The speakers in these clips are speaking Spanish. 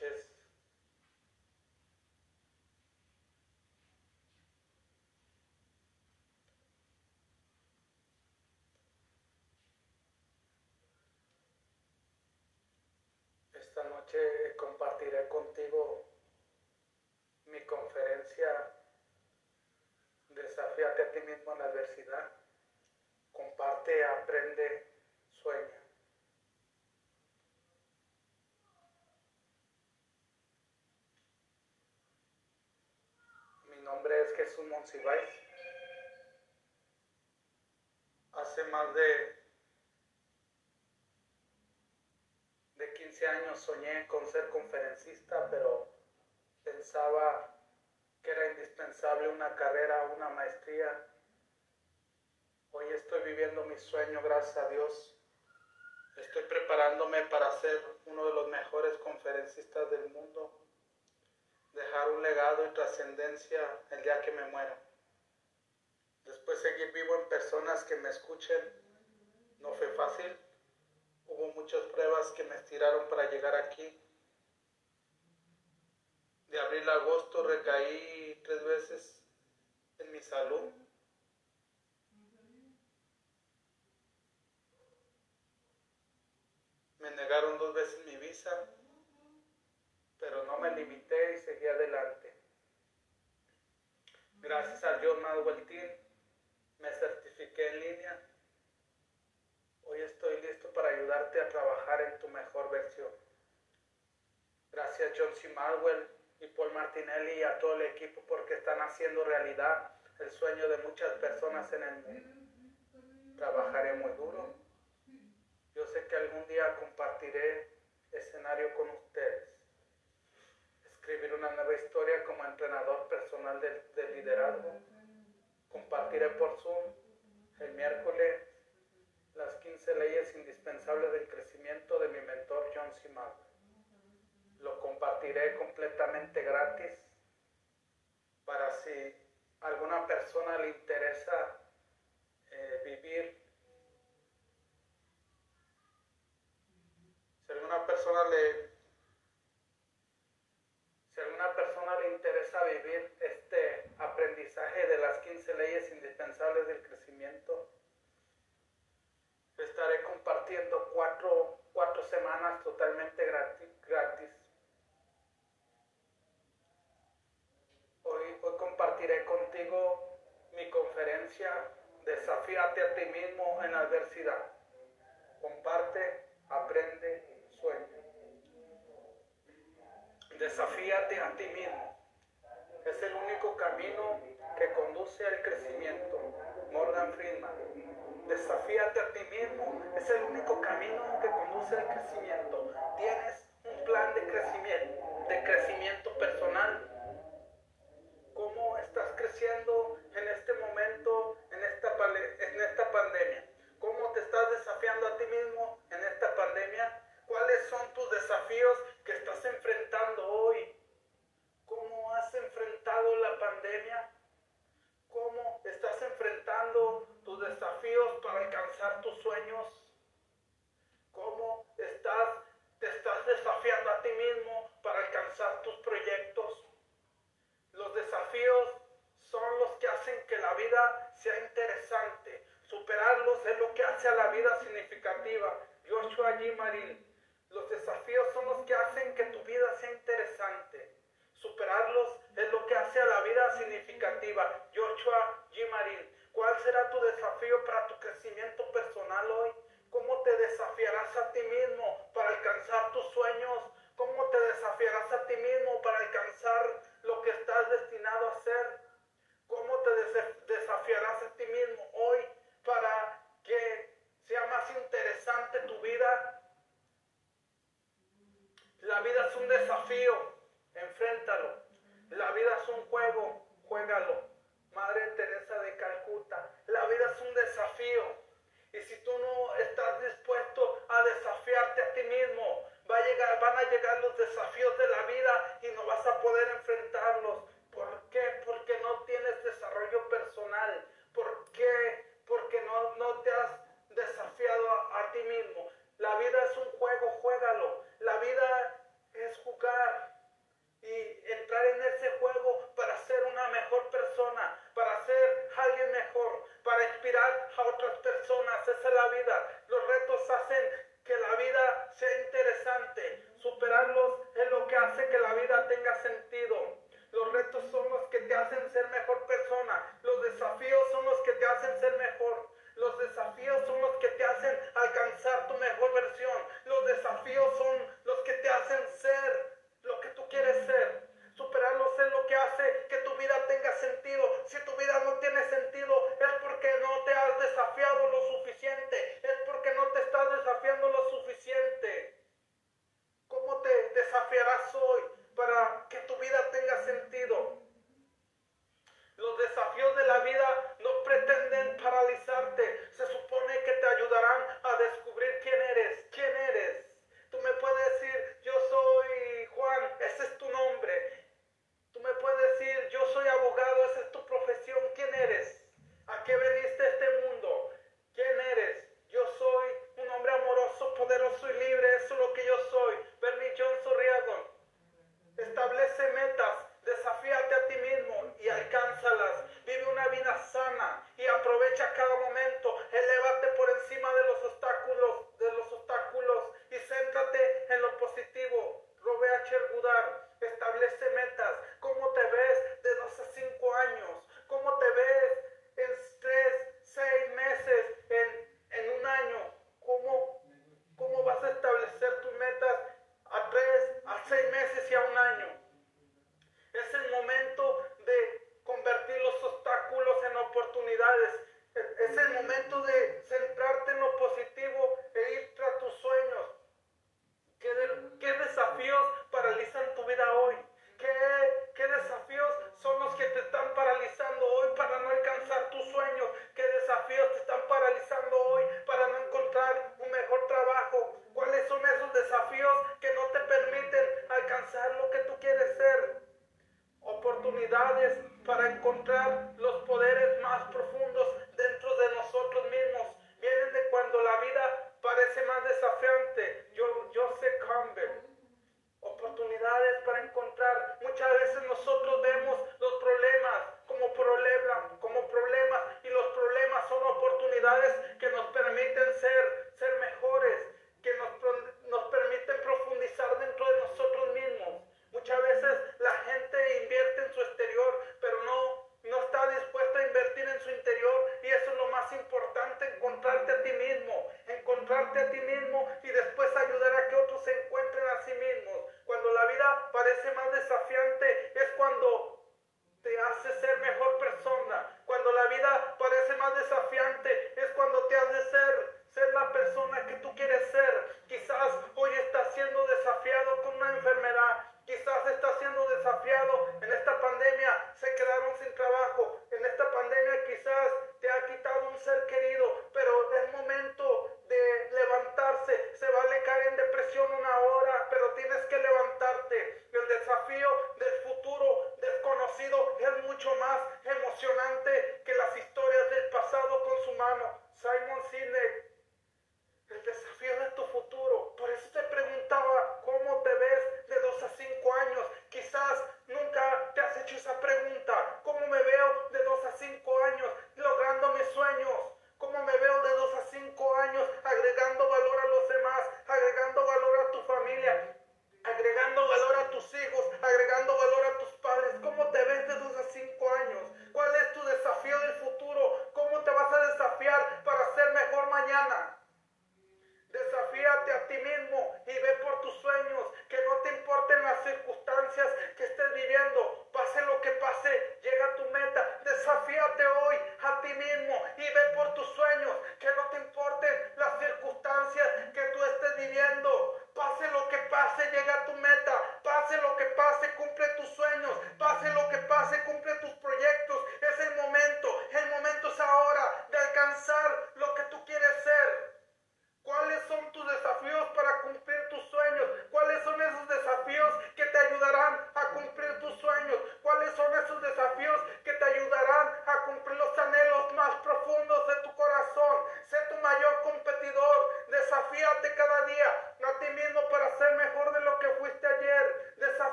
Esta noche compartiré contigo mi conferencia Desafíate a ti mismo en la adversidad. Jesús Monsiváis. Hace más de, de 15 años soñé con ser conferencista, pero pensaba que era indispensable una carrera, una maestría. Hoy estoy viviendo mi sueño, gracias a Dios. Estoy preparándome para ser uno de los mejores conferencistas del mundo dejar un legado y trascendencia el día que me muera. Después seguir vivo en personas que me escuchen no fue fácil. Hubo muchas pruebas que me estiraron para llegar aquí. De abril a agosto recaí tres veces en mi salud. Me negaron dos veces mi visa pero no me limité y seguí adelante. Gracias a John Madwell me certifiqué en línea. Hoy estoy listo para ayudarte a trabajar en tu mejor versión. Gracias John C. Madwell y Paul Martinelli y a todo el equipo porque están haciendo realidad el sueño de muchas personas en el mundo. Trabajaré muy duro. Yo sé que algún día compartiré escenario con ustedes escribir una nueva historia como entrenador personal de, liderazgo. Compartiré por Zoom el miércoles las 15 leyes indispensables del crecimiento de mi mentor John C. Lo compartiré completamente gratis para si alguna persona le interesa eh, vivir, si alguna persona le una persona le interesa vivir este aprendizaje de las 15 leyes indispensables del crecimiento, estaré compartiendo cuatro, semanas totalmente gratis. Hoy, hoy compartiré contigo mi conferencia Desafíate a ti mismo en adversidad. Comparte, aprende, sueña. Desafíate a ti mismo. Es el único camino que conduce al crecimiento. Morgan Friedman. Desafíate a ti mismo. Es el único camino que conduce al crecimiento. Tienes un plan de crecimiento, de crecimiento personal. ¿Cómo estás creciendo en este momento, en esta, en esta pandemia? ¿Cómo te estás desafiando a ti mismo en esta pandemia? ¿Cuáles son tus desafíos que estás enfrentando hoy? ¿Cómo has enfrentado la pandemia? ¿Cómo estás enfrentando tus desafíos para alcanzar tus sueños? ¿Cómo estás, te estás desafiando a ti mismo para alcanzar tus proyectos? Los desafíos son los que hacen que la vida sea interesante. Superarlos es lo que hace a la vida significativa. Joshua G. Marín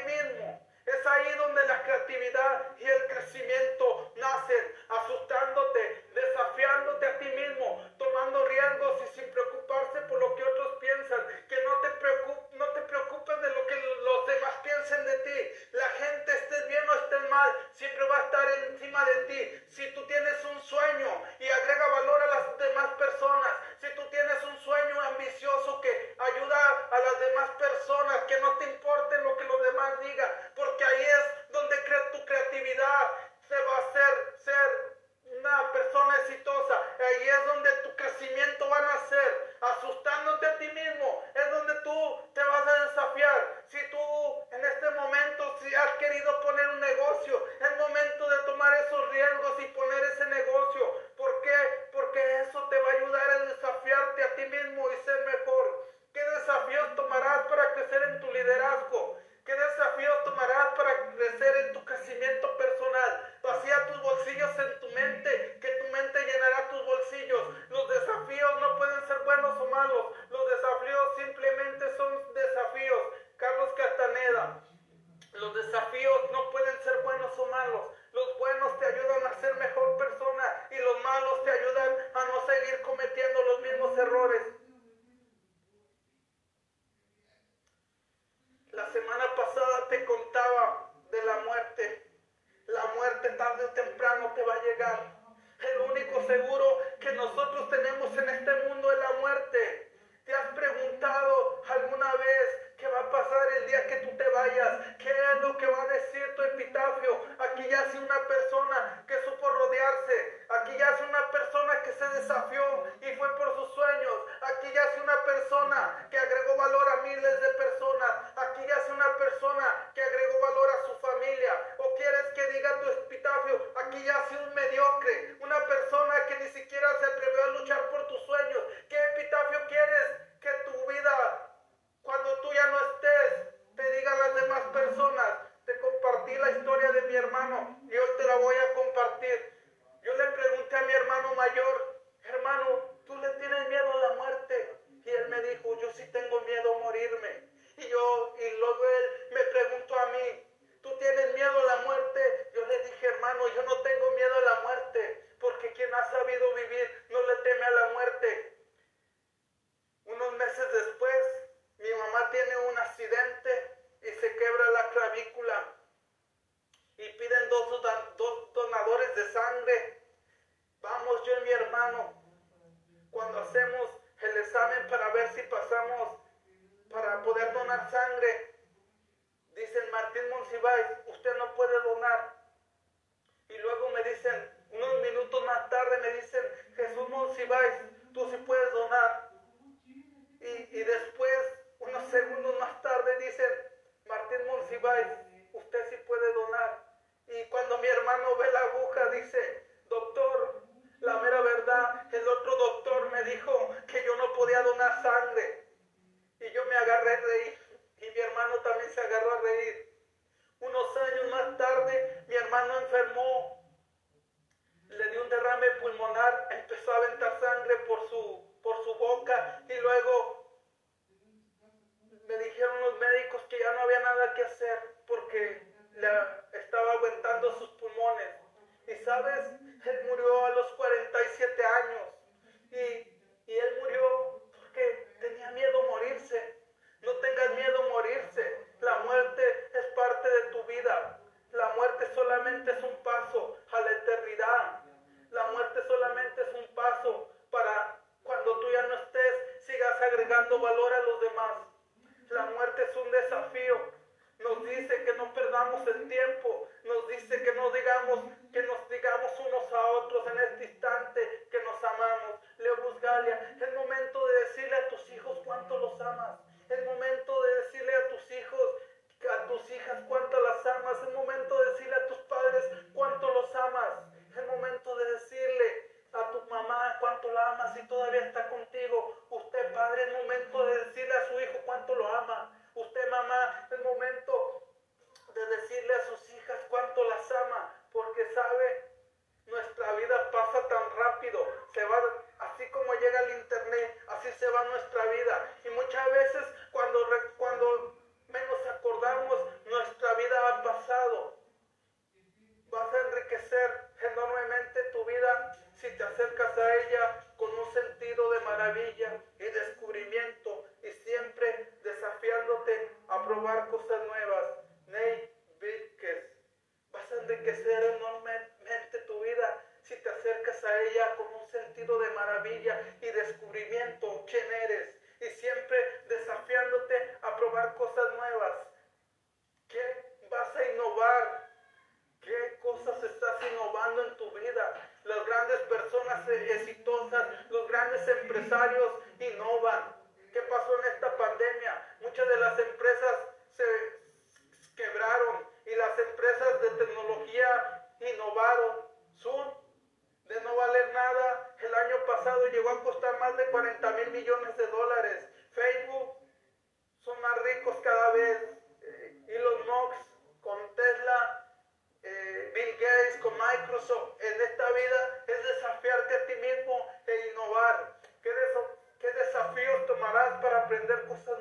mismo. Es ahí donde la creatividad y el crecimiento Y sabes, él murió a los 47 años. Y, y él murió porque tenía miedo a morirse. No tengas miedo a morirse. La muerte es parte de tu vida. La muerte solamente es un paso a la eternidad. La muerte solamente es un paso para cuando tú ya no estés, sigas agregando valor a los demás. La muerte es un desafío. Nos dice que no perdamos el tiempo. Nos dice que no digamos, que nos digamos unos a otros en este instante que nos amamos. Leo Busgalia, es momento de decirle a tus hijos cuánto los amas. Es momento de decirle a tus hijos, a tus hijas cuánto las amas. Es momento de decirle a tus padres cuánto los amas. Es momento de decirle a tu mamá cuánto la amas y todavía está contigo. Usted, padre, es momento de decirle a su hijo cuánto lo ama. Usted, mamá, es momento de decirle a sus hijas cuánto las ama, porque sabe, nuestra vida pasa tan rápido, se va así como llega el internet, así se va nuestra vida. Y muchas veces cuando, cuando menos acordamos, nuestra vida ha pasado. Vas a enriquecer enormemente tu vida si te acercas a ella con un sentido de maravilla y descubrimiento y siempre desafiándote a probar cosas nuevas. Ney Víquez, vas a enriquecer अपने अंदर कुछ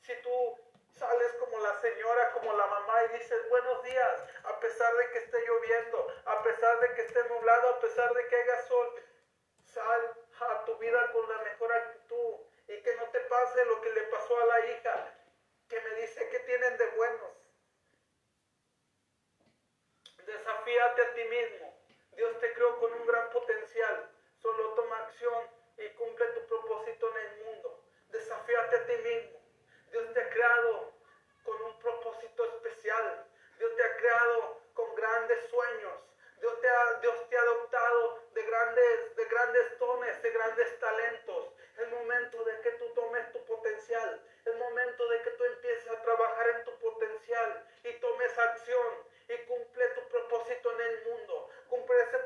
Si tú sales como la señora, como la mamá y dices buenos días, a pesar de que esté lloviendo, a pesar de que esté nublado, a pesar de que haya sol, sal a tu vida con la mejor actitud y que no te pase lo que le pasó a la hija, que me dice que tienen de buenos. Desafíate a ti mismo. Dios te creó con un gran potencial. Solo toma acción y cumple tu propósito en el mundo. Desafíate a ti mismo. Dios te ha creado con un propósito especial. Dios te ha creado con grandes sueños. Dios te ha, Dios te ha adoptado de grandes, de grandes dones, de grandes talentos. Es momento de que tú tomes tu potencial. Es momento de que tú empieces a trabajar en tu potencial y tomes acción y cumple tu propósito en el mundo. Cumple ese